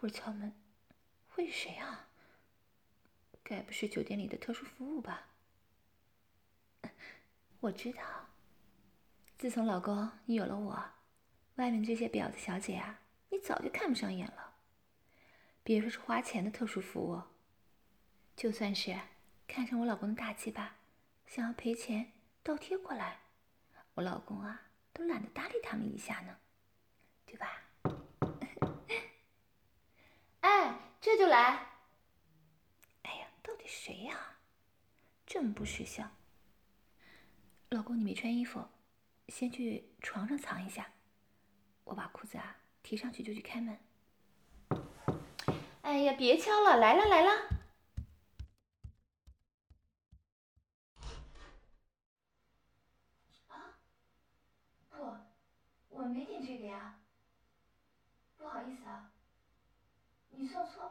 会敲门，会是谁啊？该不是酒店里的特殊服务吧？我知道，自从老公你有了我，外面这些婊子小姐啊，你早就看不上眼了。别说是花钱的特殊服务，就算是看上我老公的大鸡巴，想要赔钱倒贴过来，我老公啊都懒得搭理他们一下呢，对吧？哎，这就来。哎呀，到底谁呀？这么不识相。老公，你没穿衣服，先去床上藏一下，我把裤子啊提上去就去开门。哎呀，别敲了，来了来了。啊？不，我没点这个呀。不好意思啊。你算错。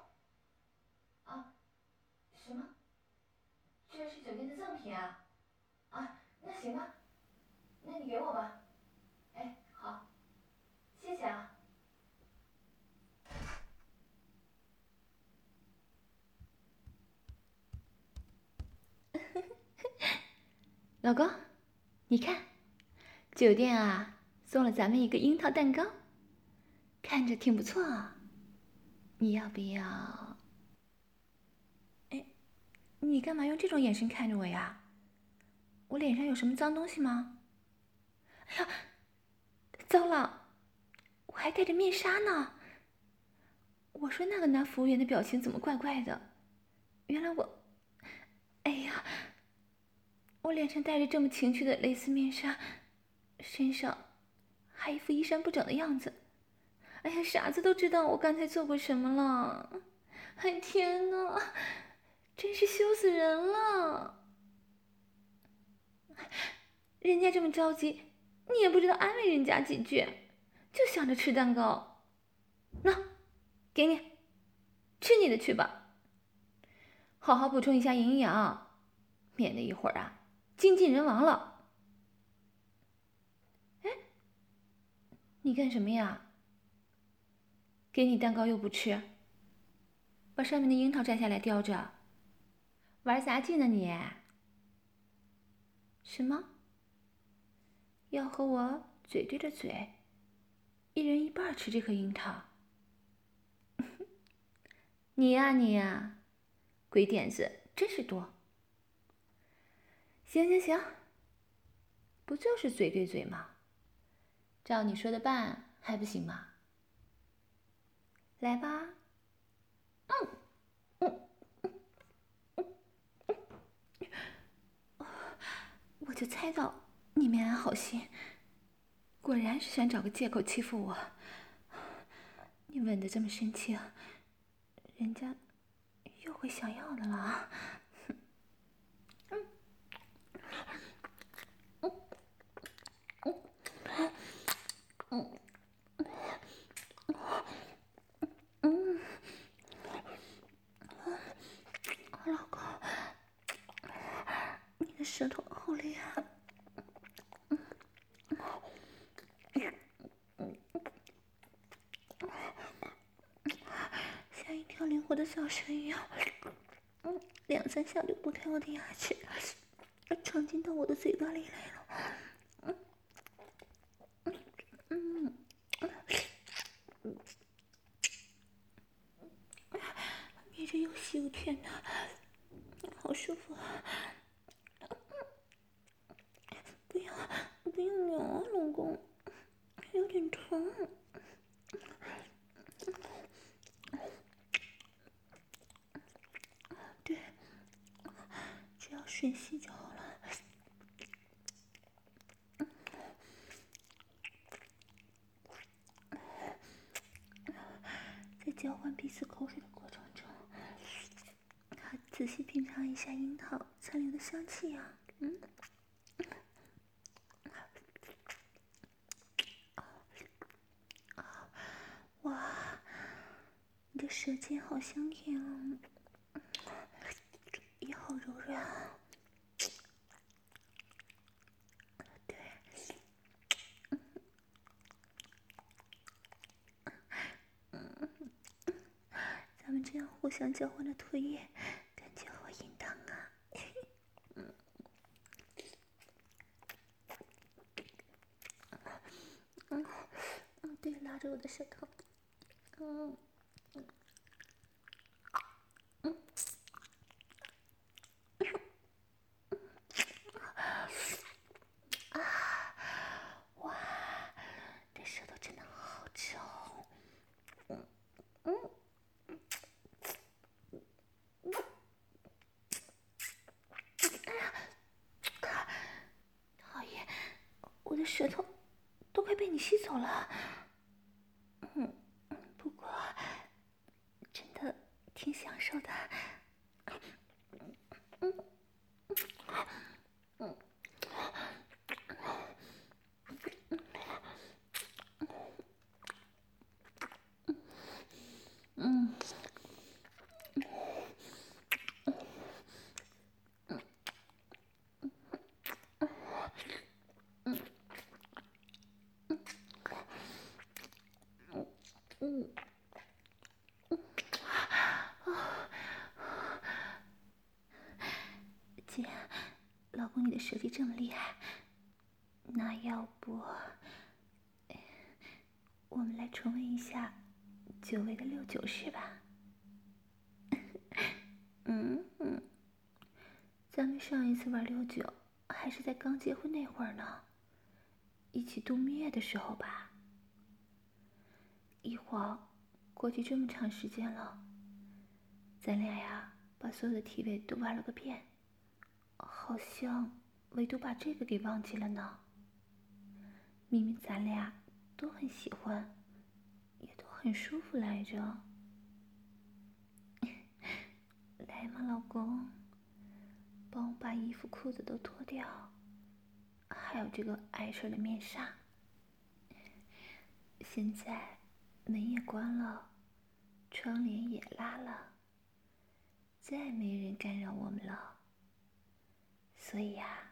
啊？什么？这是酒店的赠品啊？啊，那行吧，那你给我吧。哎，好，谢谢啊。老公，你看，酒店啊送了咱们一个樱桃蛋糕，看着挺不错啊。你要不要？哎，你干嘛用这种眼神看着我呀？我脸上有什么脏东西吗？哎呀，糟了，我还戴着面纱呢。我说那个男服务员的表情怎么怪怪的？原来我……哎呀，我脸上戴着这么情趣的蕾丝面纱，身上还一副衣衫不整的样子。哎呀，傻子都知道我刚才做过什么了！哎天哪，真是羞死人了！人家这么着急，你也不知道安慰人家几句，就想着吃蛋糕。那，给你，吃你的去吧。好好补充一下营养，免得一会儿啊精尽人亡了。哎，你干什么呀？给你蛋糕又不吃，把上面的樱桃摘下来叼着，玩杂技呢你？什么？要和我嘴对着嘴，一人一半吃这颗樱桃？你呀你呀，鬼点子真是多！行行行，不就是嘴对嘴吗？照你说的办还不行吗？来吧，嗯，嗯，嗯，嗯，我就猜到你没安好心，果然是想找个借口欺负我。你吻的这么深情，人家又会想要的了嗯，嗯，嗯。舌头好厉害，像一条灵活的小蛇一样，两三下就拨开我的牙齿，闯进到我的嘴巴里来了，嗯嗯。嗯，你这又羞怯呢嗯，憋着又吸又舔的，好舒服啊！不要扭啊，老公，有点疼。对，只要吮吸就好了。在交换彼此口水的过程中，仔细品尝一下樱桃残留的香气啊，嗯。舌尖好香甜啊，也好柔软。对，咱们这样互相交换的唾液，感觉好淫荡啊！嗯，嗯，嗯，对，拉着我的舌头，嗯。舌头都快被你吸走了，嗯，不过真的挺享受的，嗯嗯嗯。舌技这么厉害，那要不我们来重温一下久违的六九式吧？嗯嗯，咱们上一次玩六九还是在刚结婚那会儿呢，一起度蜜月的时候吧。一晃过去这么长时间了，咱俩呀把所有的体位都玩了个遍，好像。唯独把这个给忘记了呢。明明咱俩都很喜欢，也都很舒服来着。来嘛，老公，帮我把衣服裤子都脱掉，还有这个碍事的面纱。现在门也关了，窗帘也拉了，再没人干扰我们了。所以呀。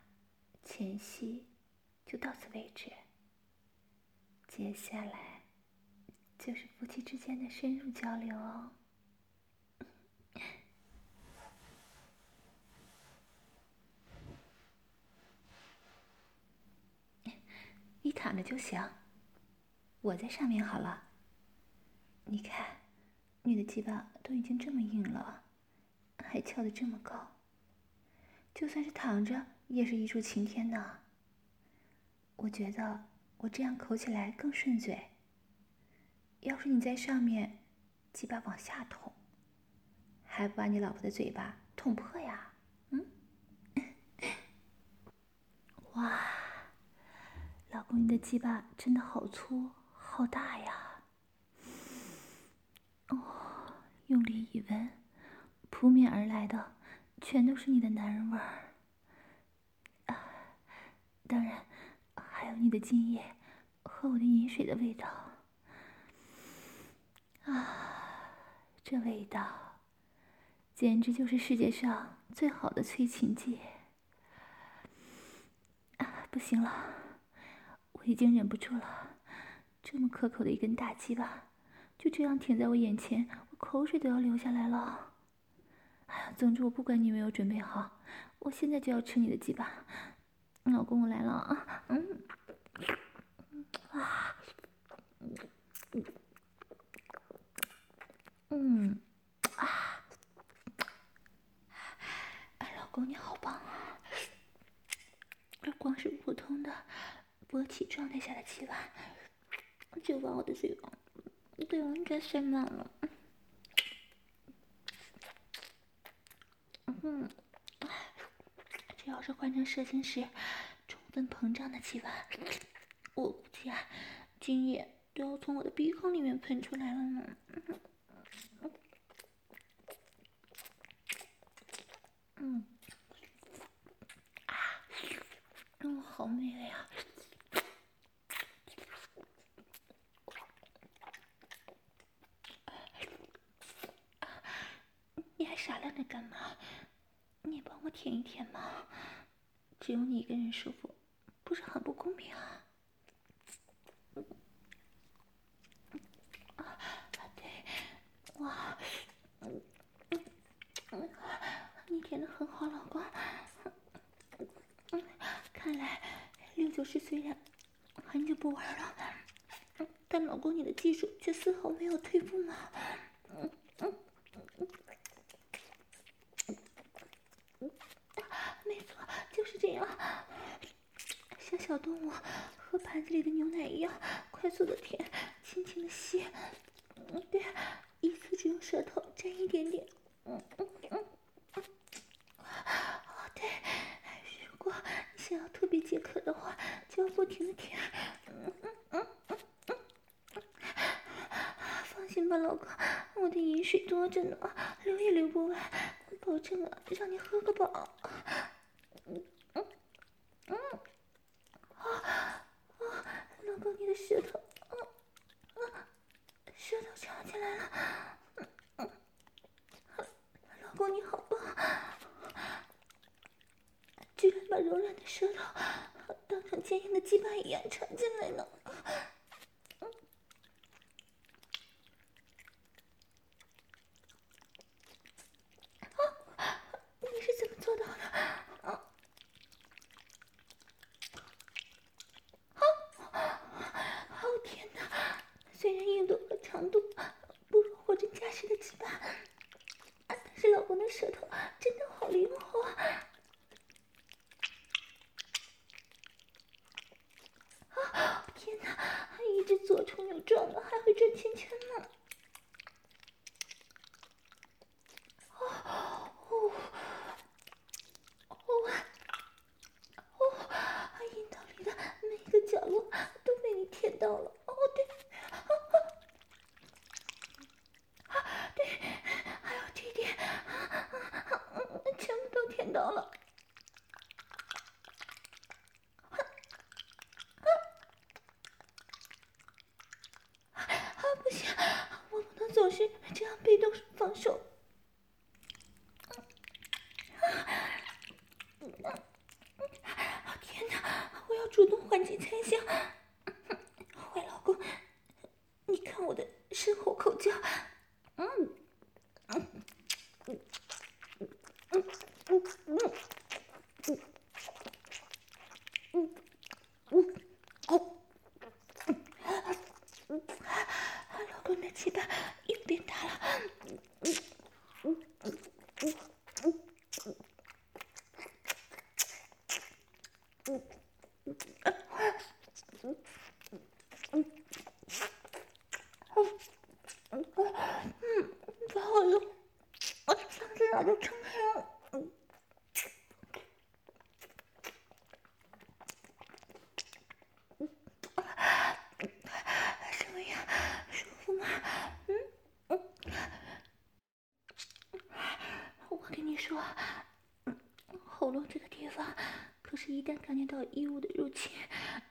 前戏就到此为止，接下来就是夫妻之间的深入交流哦。你躺着就行，我在上面好了。你看，你的鸡巴都已经这么硬了，还翘得这么高，就算是躺着。也是一柱擎天呢。我觉得我这样口起来更顺嘴。要是你在上面，鸡巴往下捅，还不把你老婆的嘴巴捅破呀？嗯？哇，老公，你的鸡巴真的好粗好大呀！哦，用力一闻，扑面而来的全都是你的男人味儿。当然，还有你的精液和我的饮水的味道。啊，这味道简直就是世界上最好的催情剂。啊，不行了，我已经忍不住了。这么可口的一根大鸡巴，就这样停在我眼前，我口水都要流下来了。哎呀，总之我不管你有没有准备好，我现在就要吃你的鸡巴。老公，我来了啊！嗯，啊，嗯，啊，老公你好棒啊！这光是普通的勃起状态下的鸡巴，就把我的嘴巴都完全塞满了。嗯。这要是换成射精时充分膨胀的气泡，我估计啊，精液都要从我的鼻孔里面喷出来了呢。嗯，啊，嗯，好美味啊！你还傻愣着干嘛？你也帮我舔一舔嘛！只有你一个人舒服，不是很不公平啊？啊，对，哇，嗯，你舔得很好，老公。嗯，看来就是虽然很久不玩了，但老公你的技术却丝毫没有退步嘛。没错，就是这样，像小动物喝盘子里的牛奶一样，快速的舔，轻轻的吸。嗯，对，一次只用舌头沾一点点。嗯嗯嗯。想要特别解渴的话，就要不停的舔。嗯嗯嗯嗯嗯。放心吧，老公，我的饮水多着呢，流也流不完，保证啊，让你喝个饱。嗯嗯嗯。啊啊，老公，你的舌头，啊啊，舌头翘起来了。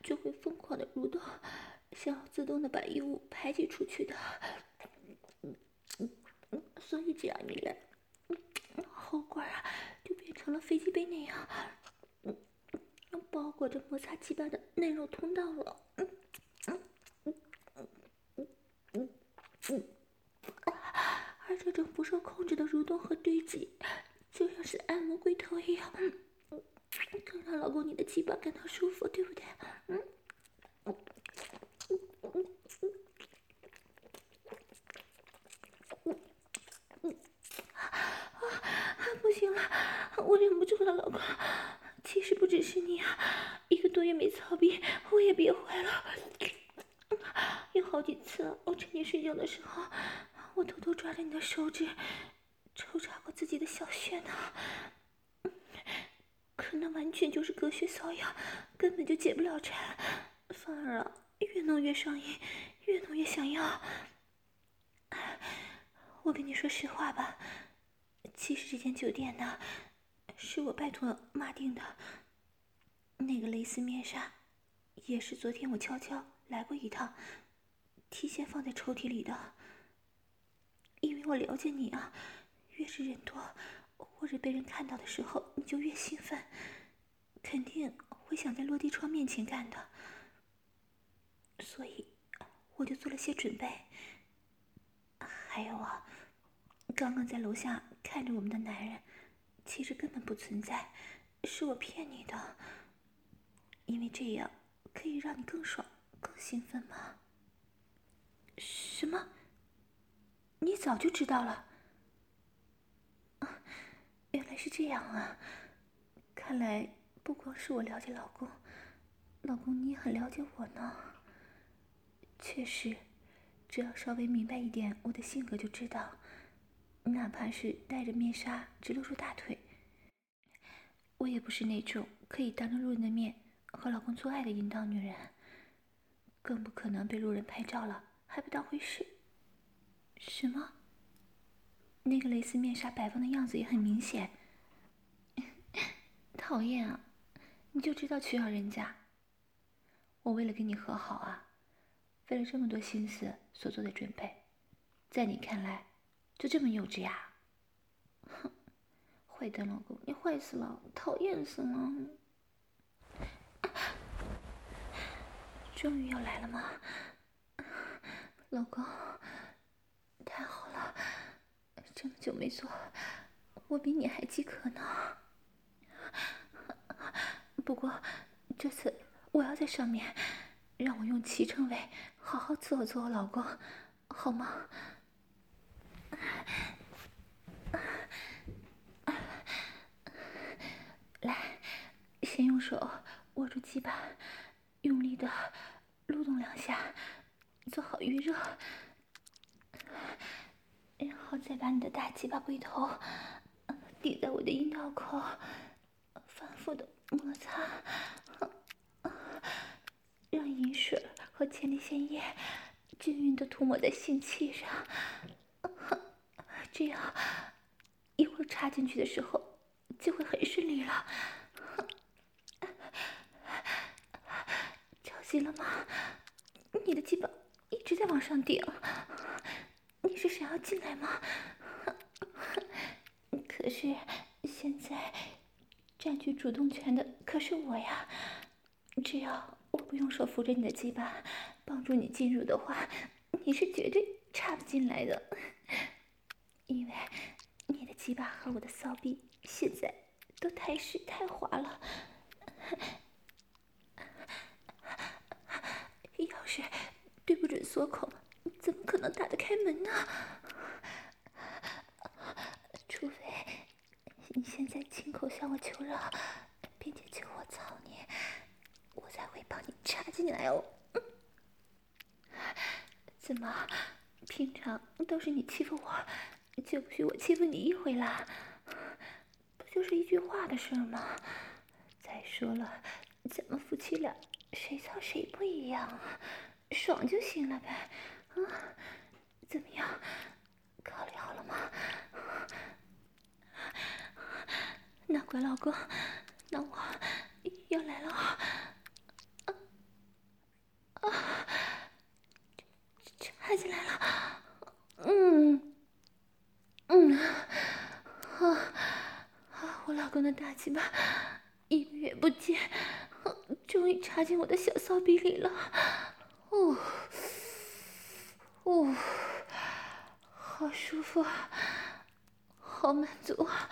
就会疯狂的蠕动，想要自动的把异物排挤出去的。所以这样一来，喉管啊就变成了飞机杯那样，包裹着摩擦鸡巴的内肉通道了。而这种不受控制的蠕动和堆积，就像是按摩龟头一样，嗯，更让老公你的鸡巴感到舒服，对不对？嗯，嗯，嗯，嗯，嗯，嗯，啊，不行了，我忍不住了，老公。其实不只是你啊，一个多月没操逼，我也憋坏了。有好几次，我趁你睡觉的时候。我偷偷抓着你的手指，抽查过自己的小穴呢，可那完全就是隔靴搔痒，根本就解不了馋，反而啊越弄越上瘾，越弄越想要。我跟你说实话吧，其实这间酒店呢，是我拜托妈订的，那个蕾丝面纱，也是昨天我悄悄来过一趟，提前放在抽屉里的。因为我了解你啊，越是人多或者被人看到的时候，你就越兴奋，肯定会想在落地窗面前干的。所以，我就做了些准备。还有啊，刚刚在楼下看着我们的男人，其实根本不存在，是我骗你的。因为这样可以让你更爽、更兴奋吗？什么？你早就知道了？啊，原来是这样啊！看来不光是我了解老公，老公你也很了解我呢。确实，只要稍微明白一点我的性格，就知道，哪怕是戴着面纱只露出大腿，我也不是那种可以当着路人的面和老公做爱的淫荡女人，更不可能被路人拍照了还不当回事。什么？那个蕾丝面纱摆放的样子也很明显。讨厌啊！你就知道取笑人家。我为了跟你和好啊，费了这么多心思所做的准备，在你看来就这么幼稚呀？哼！坏蛋老公，你坏死了，讨厌死了！终于要来了吗？老公，太好了，这么久没做，我比你还饥渴呢。不过，这次我要在上面，让我用骑乘位好好伺候伺候老公，好吗？来，先用手握住鸡巴，用力的撸动两下，做好预热，然后再把你的大鸡巴龟头抵在我的阴道口，反复的。摩擦，让淫水和前列腺液均匀的涂抹在性器上，这样一会儿插进去的时候就会很顺利了。着急了吗？你的鸡巴一直在往上顶，你是想要进来吗？可是现在。占据主动权的可是我呀！只要我不用手扶着你的鸡巴，帮助你进入的话，你是绝对插不进来的。因为你的鸡巴和我的骚逼现在都太湿太滑了，要是对不准锁孔，怎么可能打得开门呢？除非……你现在亲口向我求饶，并且求我操你，我才会帮你插进来哦。怎么，平常都是你欺负我，就不许我欺负你一回啦？不就是一句话的事吗？再说了，咱们夫妻俩谁操谁不一样，爽就行了呗。啊，怎么样，考虑好了吗？那乖老公，那我要来了啊！啊，插进来了，嗯嗯，啊啊！我老公的大鸡巴一个月不见，终于插进我的小骚逼里了，哦哦，好舒服啊，好满足啊！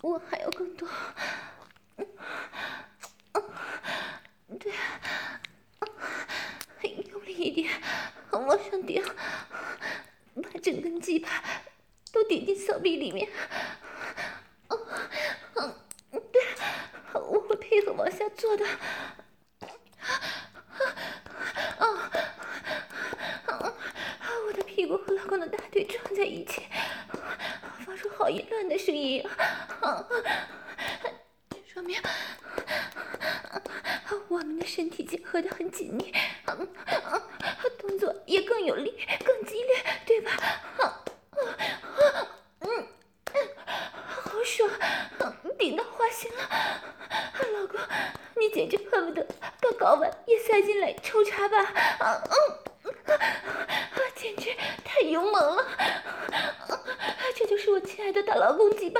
我还有更多，嗯，对，用力一点，往上顶，把整根鸡巴都顶进小臂里面，嗯嗯，对，我会配合往下做的，啊啊，我的屁股和老公的大腿撞在一起。发出好淫乱的声音，这说明我们的身体结合得很紧密，动作也更有力、更激烈，对吧？嗯，好爽，顶到花心了，老公，你简直恨不得把睾丸也塞进来抽查吧？啊嗯，简直太勇猛了。这就是我亲爱的大老公鸡巴，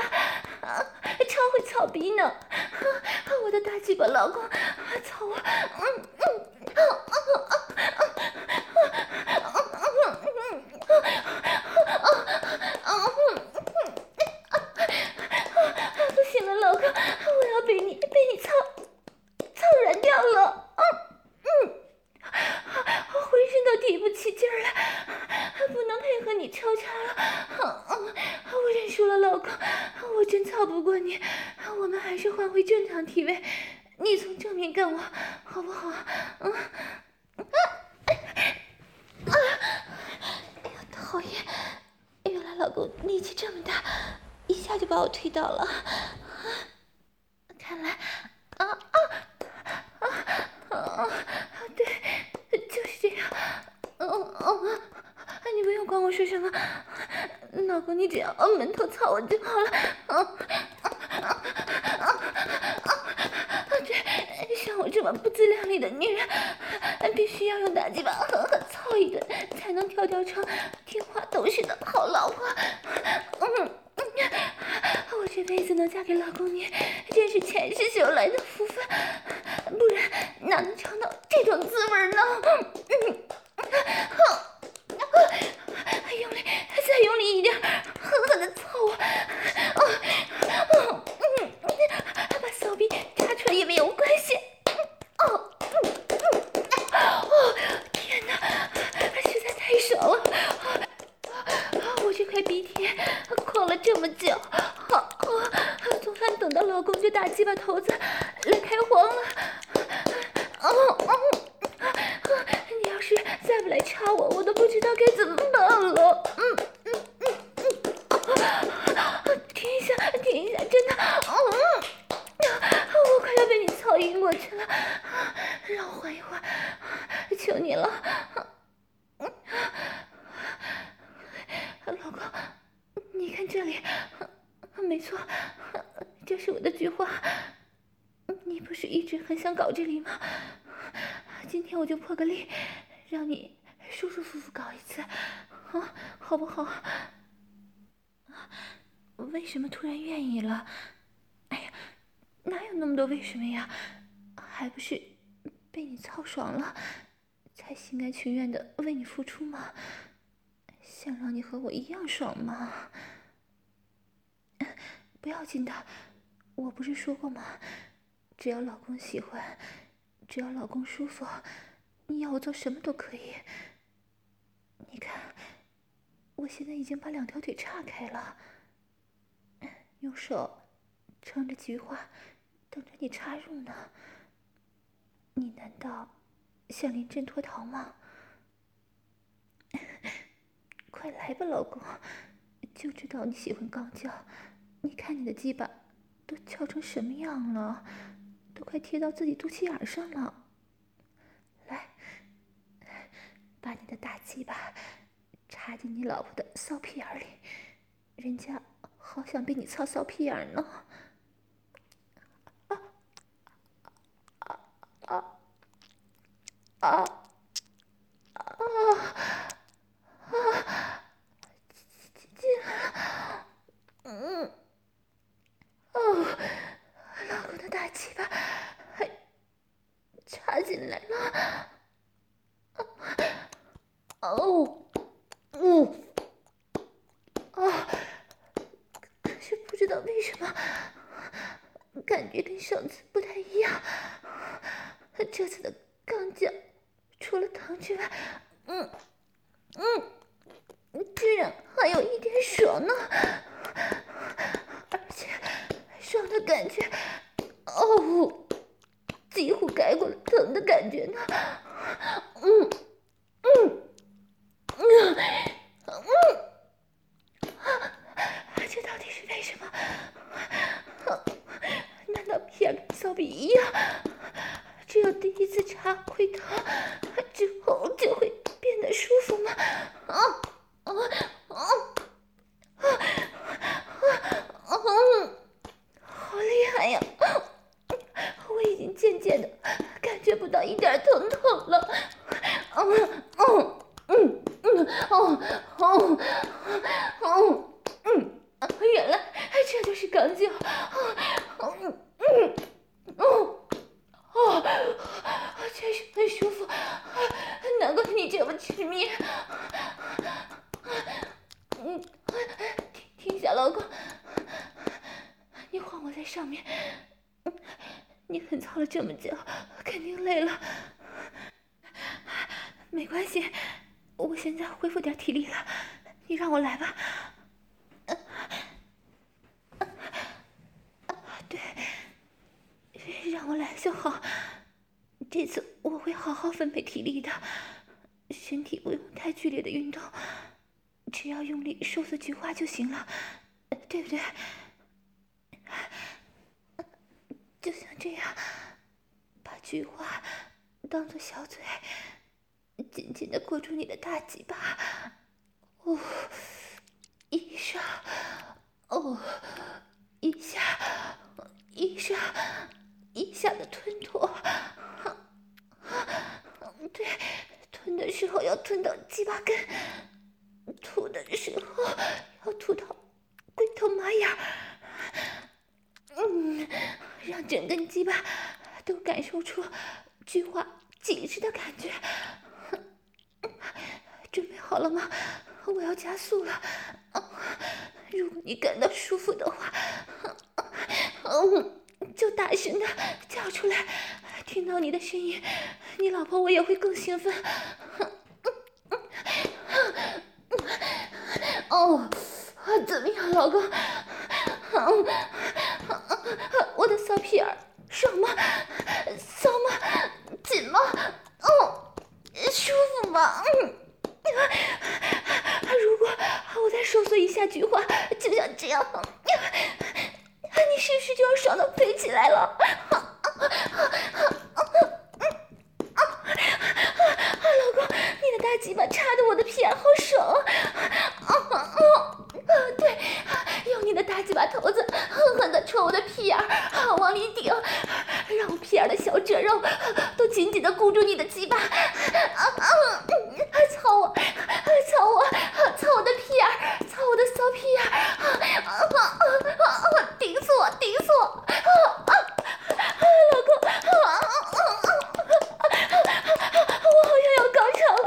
啊，超会操逼呢！啊，我的大鸡巴老公，操我！嗯嗯，啊啊啊啊啊！啊啊啊听话懂事的好老婆。嗯，我这辈子能嫁给老公你，真是前世修来的福分。不然哪能尝到这种滋味呢？嗯，用力，再用力一点，狠狠的操我！哦，嗯，把骚逼插出来也没有关系。哦，嗯嗯，哦，天哪，实在太爽了！我这块鼻涕狂了这么久，好，总算等到老公这大鸡巴头子来开黄了。哦哦，你要是再不来插我，我都不知道该怎么办了。嗯嗯嗯嗯，停一下，停一下，真的，嗯，我快要被你操晕过去了，让我缓一缓，求你了。嗯，老公，你看这里，没错，这是我的菊花。你不是一直很想搞这里吗？今天我就破个例，让你舒舒服服搞一次，啊，好不好？为什么突然愿意了？哎呀，哪有那么多为什么呀？还不是被你操爽了，才心甘情愿的为你付出吗？想让你和我一样爽吗？不要紧的，我不是说过吗？只要老公喜欢，只要老公舒服，你要我做什么都可以。你看，我现在已经把两条腿岔开了，用手撑着菊花，等着你插入呢。你难道想临阵脱逃吗？快来吧，老公，就知道你喜欢肛交。你看你的鸡巴都翘成什么样了？都快贴到自己肚脐眼上了，来，把你的大鸡巴插进你老婆的骚屁眼里，人家好想被你操骚屁眼呢。啊啊啊啊啊！进来了，嗯，哦。老公的大鸡巴还插进来了，哦，嗯，啊，可是不知道为什么，感觉跟上次不太一样。这次的肛交除了疼之外，嗯嗯，居然还有一点爽呢，的感觉。哦，几乎盖过了疼的感觉呢。嗯，嗯，嗯，嗯，这到底是为什么？难道皮儿跟骚逼一样，只有第一次插会疼，之后就会变得舒服吗？啊啊啊啊啊！好厉害呀！我已经渐渐的感觉不到一点疼痛了，嗯嗯嗯嗯哦哦哦嗯，原来这就是肛交，嗯嗯哦哦，确实很舒服，难怪你这么痴迷。嗯，停停下，老公，你晃我在上面。你很操了这么久，肯定累了。没关系，我现在恢复点体力了，你让我来吧。对，让我来就好。这次我会好好分配体力的，身体不用太剧烈的运动，只要用力收缩菊花就行了，对不对？就像这样，把菊花当做小嘴，紧紧的裹住你的大鸡巴。哦，一上，哦，一下，一上，一下的吞吐。对，吞的时候要吞到鸡巴根，吐的时候要吐到龟头马眼。嗯，鸡巴都感受出菊花紧实的感觉。准备好了吗？我要加速了。如果你感到舒服的话，就大声的叫出来。听到你的声音，你老婆我也会更兴奋。哦，怎么样，老公？我的骚屁眼爽吗？骚吗？紧吗？哦，舒服吗？嗯。如果我再收缩一下菊花，就像这样，你是不是就要爽到飞起来了？老公，你的大鸡巴插的我的屁眼好爽！啊啊啊！对，用你的大鸡巴头子狠狠的戳我的屁眼，啊，往里顶，让我屁眼的小褶肉都紧紧的箍住你的鸡巴，啊啊！操我，操我，操我的屁眼，操我的骚屁眼，啊啊啊啊啊！顶死我，顶死我，啊啊！老公，啊啊啊啊！我好像要高潮了。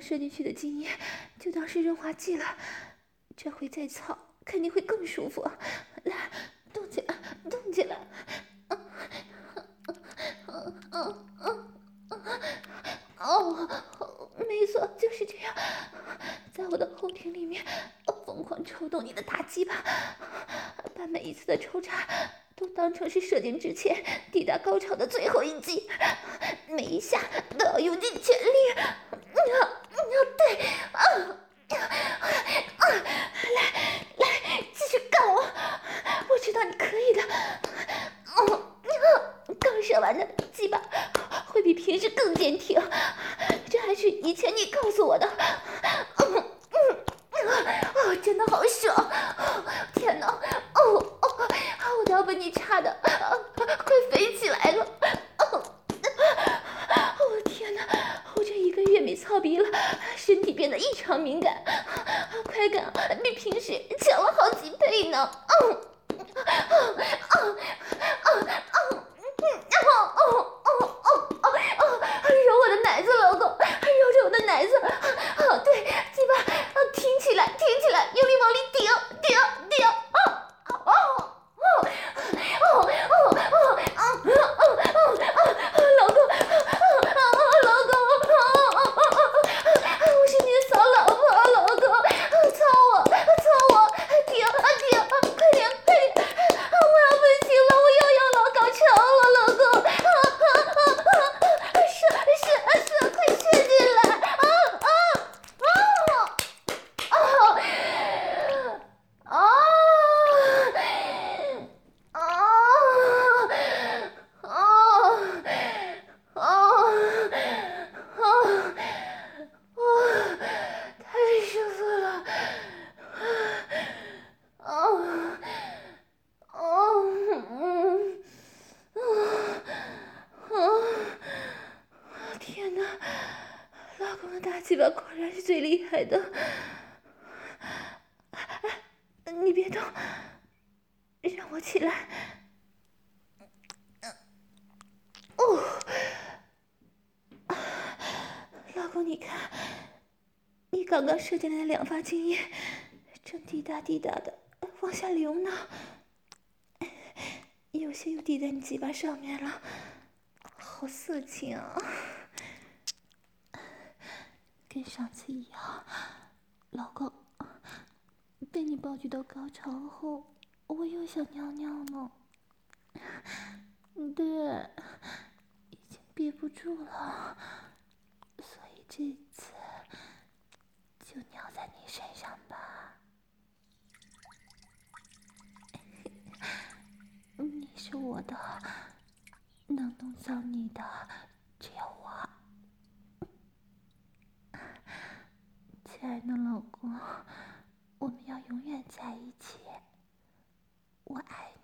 射进去的精液就当是润滑剂了，这回再操肯定会更舒服。来，动起来，动起来！哦，没错，就是这样，在我的后庭里面疯狂抽动你的大鸡巴，把每一次的抽插都当成是射精之前抵达高潮的最后一击，每一下都要用尽全力。啊你看，你刚刚射进来的两发精液，正滴答滴答的往下流呢。有些又滴在你鸡巴上面了，好色情啊！跟上次一样，老公，被你暴击到高潮后，我又想尿尿了。对，已经憋不住了，这次就尿在你身上吧。你是我的，能弄脏你的只有我。亲爱的老公，我们要永远在一起。我爱你